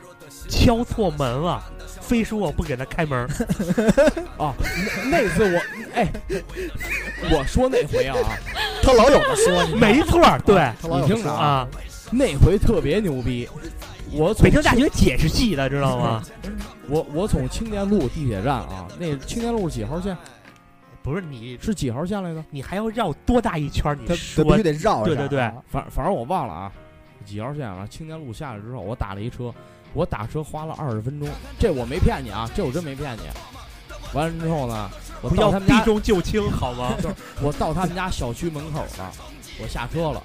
敲错门了，非说我不给他开门。[LAUGHS] 啊，那那次我哎，我说那回啊，[LAUGHS] 他老有的说，你没错儿，对他老有的说你听着啊啊，那回特别牛逼。我从北京大学解释系的，知道吗？[LAUGHS] 我我从青年路地铁站啊，那青年路几号线？不是你，是几号线来着？你还要绕多大一圈儿？你说必须得绕一下对对对啊反反正我忘了啊，几号线啊？青年路下来之后，我打了一车，我打车花了二十分钟，这我没骗你啊，这我真没骗你。完了之后呢，我到他们家，避重就轻，好吗？[LAUGHS] 我到他们家小区门口了，我下车了。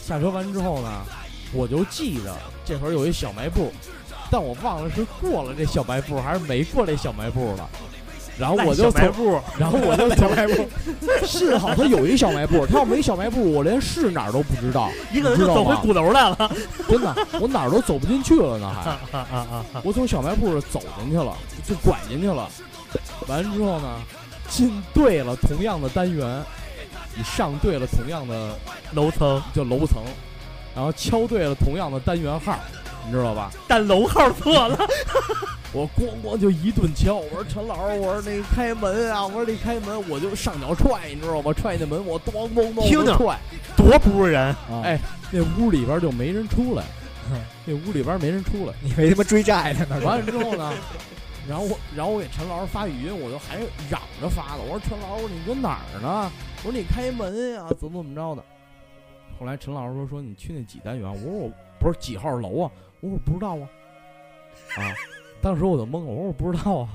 下车完之后呢，我就记着这会儿有一小卖部，但我忘了是过了这小卖部还是没过这小卖部了。然后我就从，然后我就小卖部，[LAUGHS] [LAUGHS] 幸好他有一小卖部，他要没小卖部，我连是哪儿都不知道。[LAUGHS] 一个人就走回鼓楼来了。真的，我哪儿都走不进去了呢，还啊啊啊啊啊！我从小卖部走进去了，就拐进去了。完之后呢，进对了同样的单元，你上对了同样的楼层，就楼层，然后敲对了同样的单元号，你知道吧？但楼号错了，[LAUGHS] 我咣咣就一顿敲，我说陈老师，我说那开门啊，我说你开门，我就上脚踹，你知道吗？踹那门，我咣咣咣听听我就踹，多不是人。啊哎那屋里边就没人出来，[LAUGHS] 那屋里边没人出来。你没他妈追债呢？那是完了之后呢，然后我然后我给陈老师发语音，我就还嚷着发的，我说陈老师，你搁哪儿呢？我说你开门呀，怎么怎么着的。后来陈老师说说你去那几单元，我说我不是几号楼啊，我说我不知道啊，啊，当时我就懵了，我说我不知道啊，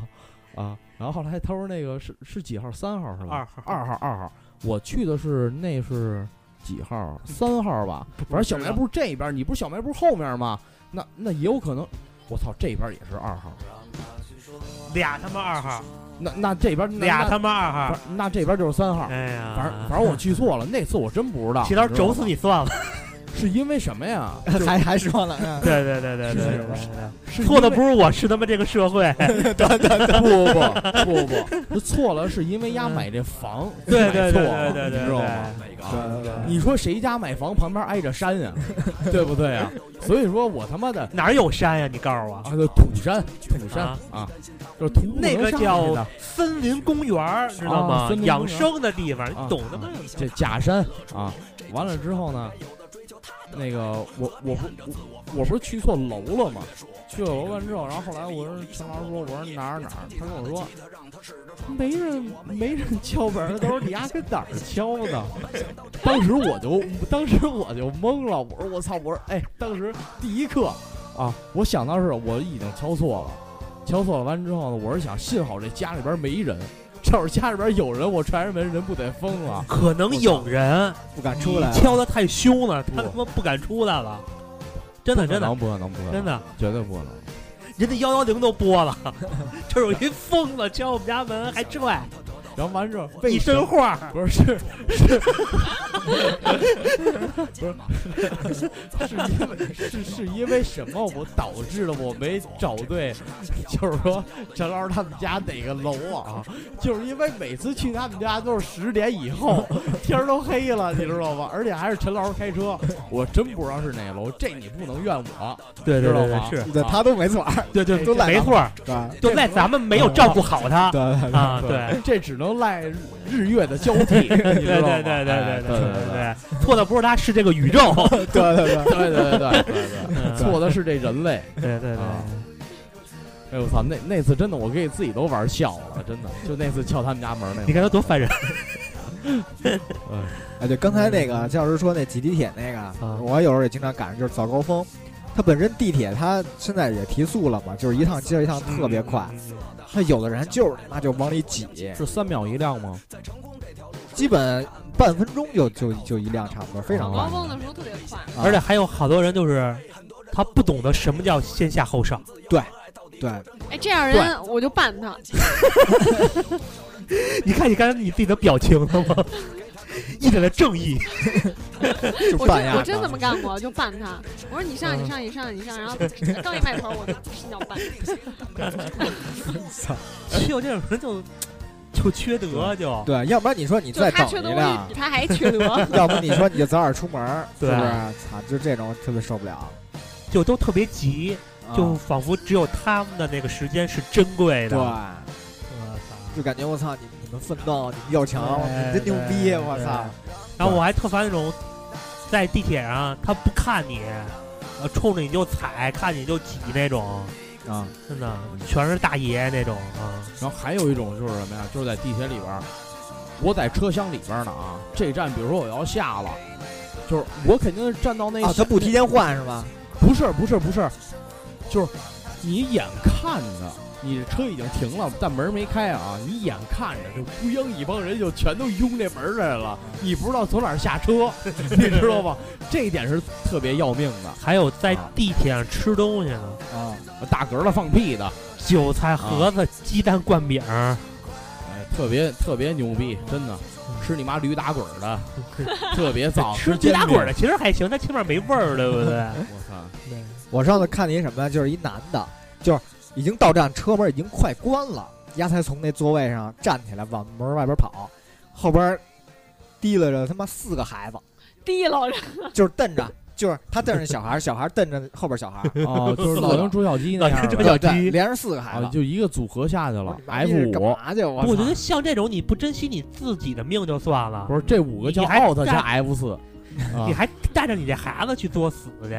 啊，然后后来他说那个是是几号，三号是吧？二号二号二号，我去的是那是几号？三号吧，反正小卖部这边，你不是小卖部后面吗？那那也有可能，我操，这边也是二号，俩他妈二号，那那这边那俩他妈二号那这边就是三号，哎呀，反正反正我去错了，那次我真不知道。起刀你知道吗肘死你算了。是因为什么呀？[LAUGHS] 还还说了，嗯 [LAUGHS] 对对对对对对是对是对，错的不是我，是他妈这个社会。不不不不不，错了，是因为丫买这房 [LAUGHS] 对对对买错了，对对对你知道吗？对对对你说谁家买房旁边挨着山呀？对不对啊？所以说我他妈的哪有山呀？你告诉我，啊，就土山土山啊啊，就是土那个叫森林公园儿，知道啊吗养生的地方，你啊懂的吗？这假山啊。完了之后呢，那个我我不我我不是去错楼了吗？去了楼完之后，然后后来我说陈老师说我说哪儿哪儿，他跟我说没人没人敲门儿，都是你丫跟哪儿敲的？[LAUGHS] 当时我就当时我就懵了，我说我操，我说哎，当时第一刻啊，我想到是我已经敲错了，敲错了完之后呢，我是想幸好这家里边没人，要是家里边有人，我踹人门人不得疯了。可能有人不敢出来。敲的太凶了，他他妈不敢出来了。真的真的不可能，不可能，真的，绝对不可能。人家幺幺零都拨了，这 [LAUGHS] 有一疯子敲我们家门还拽，然后完之后，一身为什么话。不是是是，不是是因为是是因为什么我导致了我没找对，就是说陈老师他们家哪个楼啊？就是因为每次去他们家都是十点以后，天儿都黑了，你知道吗？而且还是陈老师开车，我真不知道是哪个楼，这你不能怨我，对知道吗？是，对他都没错，对对都赖没错儿，对就赖咱们没有照顾好他对对对啊。对，这只能赖日月的交替，[LAUGHS] 你知对道吗？对对对哎对对对对，错的不是他，是这个宇宙。[LAUGHS] 对对对，对对对错的是这人类。对对对啊，哎我操，那那次真的我给自己都玩笑了，真的，就那次敲他们家门那你看他多烦人。[LAUGHS] 哎，对，刚才那个教师说那挤地铁那个，我有时候也经常赶上，就是早高峰。它本身地铁它现在也提速了嘛，就是一趟接着一趟特别快。那有的人就是他妈就往里挤，是三秒一辆吗？基本半分钟就就就一辆差不多，非常快高。峰的时候特别快，啊而且还有好多人就是他不懂得什么叫先下后上。对对，哎，这样人我就办他。[LAUGHS] [LAUGHS] 你看你刚才你自己的表情了吗？[LAUGHS] 一脸的正义。[LAUGHS] 就我办呀。真我真这么干过，就办他。我说你上你上你上你上，然后刚一迈头，我就心脚办。[LAUGHS] 操就这种人就就缺德就。对，要不然你说你再等他缺德，我一辆比，他还缺德。要不你说你就早点出门，是对不是？操，就这种特别受不了。就都特别急，就啊仿佛只有他们的那个时间是珍贵的。对，我操！就感觉我操，你你们奋斗，你们要强，你真牛逼，我操！然后我还特烦那种在地铁上他不看你，呃，冲着你就踩，看你就挤那种，啊，真的全是大爷那种啊。然后还有一种就是什么呀？就是在地铁里边儿，我在车厢里边儿呢啊，这站比如说我要下了，就是我肯定是站到那啊，他不提前换是吧？不是不是不是，就是你眼看着你车已经停了，但门没开啊，你眼看着这乌泱一帮人就全都拥这门来了，你不知道从哪儿下车，[LAUGHS] 你知道吗？这一点是特别要命的。还有在地铁上吃东西呢，啊，打嗝了放屁的，韭菜盒子、鸡蛋灌饼儿，哎，特别特别牛逼，真的。吃你妈驴打滚儿的，[LAUGHS] 特别早。吃煎饼鸡打滚儿的，其实还行，它起码没味儿，对不对？[LAUGHS] 我操！我上次看见一什么呀？就是一男的，就是已经到站，车门已经快关了，丫才从那座位上站起来往门外边跑，后边提拉着他妈四个孩子，提了，就是瞪着就是他瞪着小孩儿，小孩儿瞪着后边小孩儿，啊，[LAUGHS] 就是老鹰捉小鸡那样的。老鹰捉小鸡。对连着四个孩啊，子。就一个组合下去了，F 五。嘛去？我觉得像这种你不珍惜你自己的命就算了。不，是这五个叫你还 out 加 F 四，啊。你还带着你这孩子去作死去，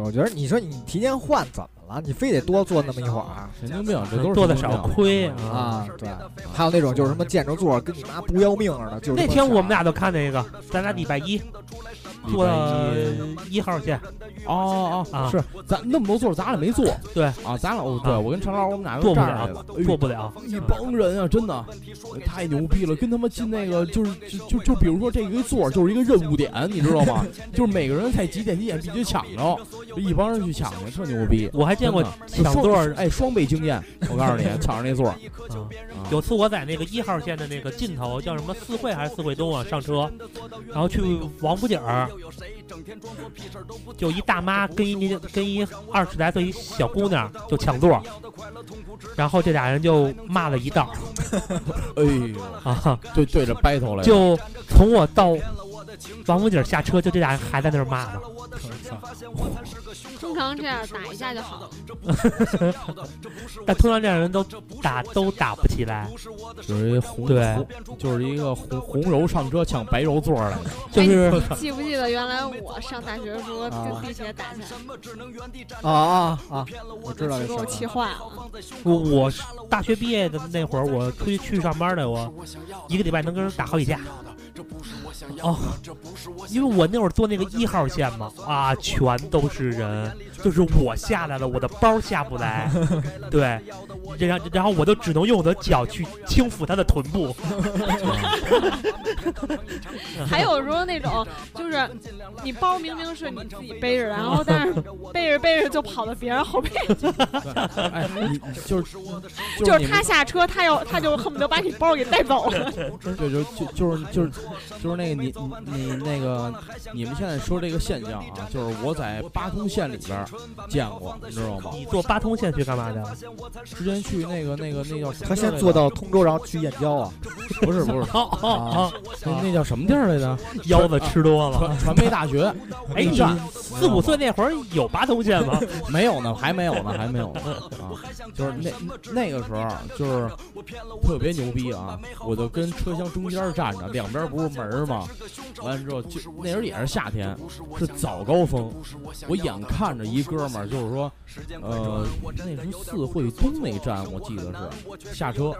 我觉得你说你提前换怎么了？你非得多坐那么一会儿神经病，这都是坐的少亏啊。啊？对，还有那种就是什么见着座跟你妈不要命似的，就是那天我们俩就看那个，咱俩礼拜一坐一一号线，哦哦是咱那么多座，咱俩没坐。对啊，咱俩哦，对啊我跟陈老我们俩坐不了站了，哎呦做不了。一帮人啊，真的太牛逼了，跟他们进那个就是就就就比如说这一个座就是一个任务点，你知道吗？[LAUGHS] 就是每个人在几点几点必须抢着，就一帮人去抢去，特牛逼。我还见过抢座儿，哎，双倍经验，我告诉你，[LAUGHS] 抢着那座儿，啊啊有次我在那个一号线的那个尽头，叫什么四惠还是四惠东啊，上车，然后去王府井儿，就一大妈跟一跟一二十来岁一小姑娘就抢座，然后这俩人就骂了一道 [LAUGHS] 哎呦，[LAUGHS] 啊，对对着 battle 来了，就从我到王府井下车，就这俩人还在那儿骂呢。通常这样打一下就好了。[LAUGHS] 但通常这样人都打都打不起来，就是一红对就是一个红红柔上车抢白柔座的，就是哎 [LAUGHS] 记不记得原来我上大学的时候跟地铁打起来，啊啊啊！我知道这给我。气坏了。我我大学毕业的那会儿，我出去去上班的，我一个礼拜能跟人打好几架。哦，因为我那会儿坐那个一号线嘛，啊，全都是人，就是我下来了，我的包下不来 [LAUGHS] [LAUGHS] 对，然后然后我就只能用我的脚去轻抚他的臀部。[LAUGHS] 还有时候那种就是你包明明是你自己背着，然后但是背着背着就跑到别人后背去，哎，你你就是就就是他下车，他要他就恨不得把你包给带走了。对，就就就是就是就是那个你你你那个你们现在说这个现象啊，就是我在八通线里边见过，你知道吗？你坐八通线去干嘛去？之前去那个那个那叫什么他先地儿来着坐到通州，然后去燕郊啊。[LAUGHS] 不是不 [LAUGHS] 是那那叫什么地儿来着？[LAUGHS] 腰子吃多了。传传媒大学哎，你站四五岁那会儿有八通线吗？没有呢，还没有呢，还没有呢啊！就是那那个时候就是特别牛逼啊！我就跟车厢中间站着，两边不是门儿吗？完了之后就那时候也是夏天，是早高峰，我眼看着一哥们儿，就是说，呃，那是四惠东那站，我记得是下车，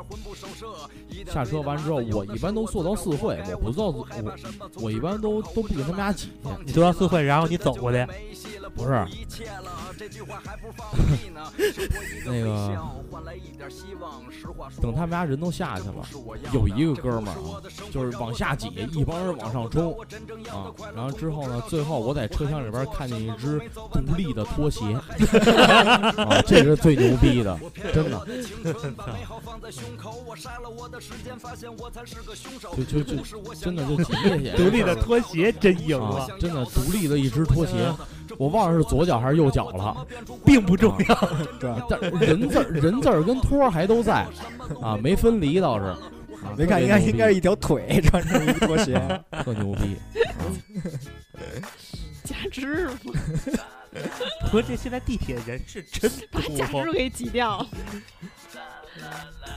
下车完之后，我一般都坐到四惠，我不坐我我一般都都不跟他们俩挤去，你坐到四惠，然后你走过去，不是，[LAUGHS] 那个等他们家人都下去了，有一个哥们儿啊，就是往下挤，一帮人往上冲啊，然后之后呢，最后我在车厢里边看见一只独立的拖鞋，[LAUGHS] 啊，这是最牛逼的，[LAUGHS] 真的，就就就真的就挤进去，独立的拖鞋真硬啊。了，，真的独立的一只拖鞋，我忘了是左脚还是右脚了。并不重要。[LAUGHS] 对，但人字儿人字儿跟托儿还都在，啊，没分离倒是，啊，没看应该应该是一条腿穿着一个拖鞋。特牛逼，假肢吗？不过这现在地铁人是真把假多肢，给挤掉。[LAUGHS]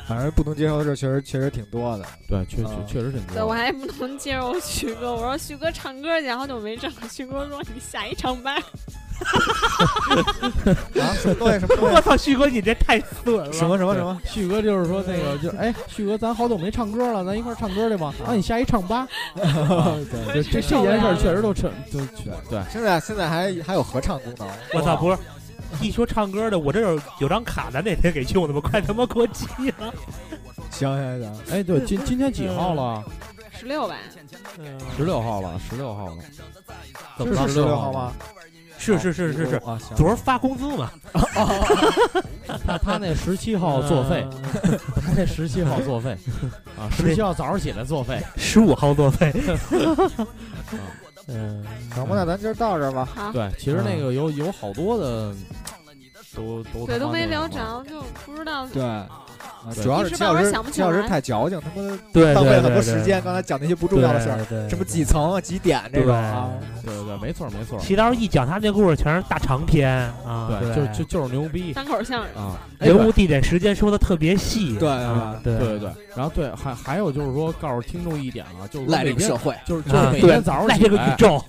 反正不能接受的事确实确实挺多的。对，确确啊确实挺多对，我。还不能接受旭哥，我说旭哥唱歌去，然后就没整。旭哥说你下一场吧。啊，什么东西？什么东西？我操，旭哥你这太损了！什么什么什么？旭哥就是说那个，就是哎，旭哥，咱好久没唱歌了，咱一块儿唱歌去吧。啊，你下一唱吧。[LAUGHS] 对这这这件事儿确实都成，都全对，现在现在还还有合唱功能。我操，不是。一说唱歌的，我这有有张卡咱，那天给用的吗？快他妈给我挤了！行行行，哎，对，今今天几号了？十六吧，十六号了，十六号了。怎么了？是十六号吗？是是是是是，啊，昨儿发工资嘛？[LAUGHS] 他他那十七号作废，[LAUGHS] 他那十七号作废，[LAUGHS] 啊，十七号早上起来作废。十五号作废。嗯，行吧，那咱今儿到这儿吧。好，对，其实那个有有好多的，都都对，都没聊着。就不知道，对主要是秦老师秦老师太矫情，他妈对浪费很多时间。刚才讲那些不重要的事儿，对，什么几层啊、几点这种啊，对对对，没错没错，齐刀一讲他那故事全是大长篇啊，对，就就就是牛逼单口相声，啊！哎人物地点时间说的特别细，对啊对对对对，然后对，还还有就是说，告诉听众一点啊，就是赖这个社会。就是就是啊每天早上起赖这个宇，宙，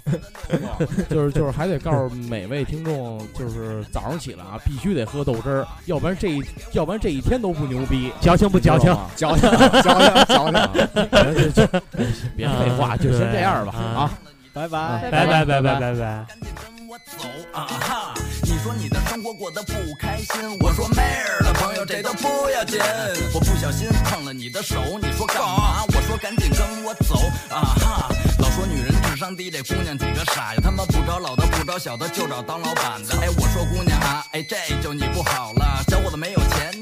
[LAUGHS] 就是就是还得告诉每位听众，就是早上起来啊，必须得喝豆汁儿，要不然这一要不然这一天都不牛逼，矫情不矫情？矫情，矫情，矫情。别废话，就先这样吧啊啊！拜拜。拜拜拜拜拜拜。赶紧跟我走啊哈！你说你的生活过得不开心，我说妹儿的朋友这都不要紧。我不小心碰了你的手，你说干嘛？我说赶紧跟我走啊哈！老说女人智商低，这姑娘几个傻呀，他妈不找老的不找小的，就找当老板的。哎，我说姑娘啊，哎这就你不好了，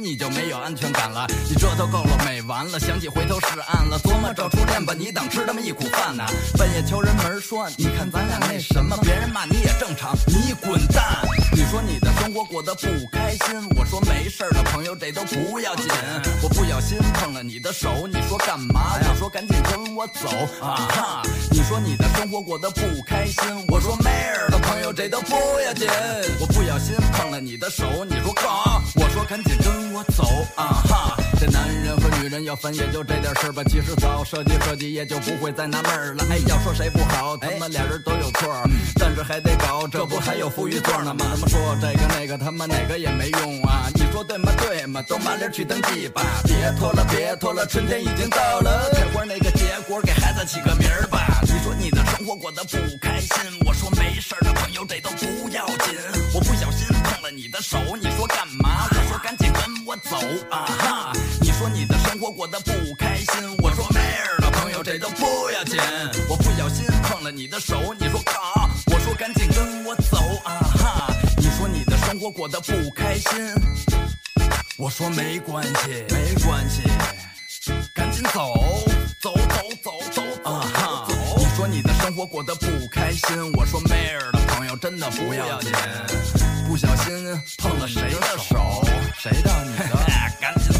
你就没有安全感了，你这都够了美完了，想起回头是岸了，琢磨找初恋吧，你等吃他妈一苦饭呐、半夜敲人门说，你看咱俩那什么，别人骂你也正常，你滚蛋！你说你的生活过得不开心，我说没事儿的朋友这都不要紧，我不小心碰了你的手，你说干嘛？我说赶紧跟我走啊哈！你说你的生活过得不开心，我说妹儿的朋友这都不要紧，我不小心碰了你的手，你说干嘛？我说赶紧跟我走啊哈！这男人和女人要分也就这点事儿吧，其实早设计设计也就不会再纳闷儿了。哎，要说谁不好，他们俩人都有错儿，但是还得搞，这不还有富裕座呢吗？他们说这个那个，他妈哪个也没用啊！你说对吗？对吗？都麻利去登记吧，别拖了，别拖了，春天已经到了，开花那个结果，给孩子起个名儿吧。你说你的生活过得不开心，我说没事儿的朋友这都不要紧，我不小心碰了你的手，你说干嘛？我说赶紧跟我走啊哈！你说你的生活过得不开心，我说妹儿的朋友这都不要紧，我不小心碰了你的手，你说干嘛？我说赶紧跟我走啊哈！你说你的生活过得不开心，我说没关系，没关系，赶紧走，走走走走啊哈！你说你的生活过得不开心，我说妹儿的朋友真的不要紧，不小心碰了谁的手，谁的你的？[LAUGHS] 赶紧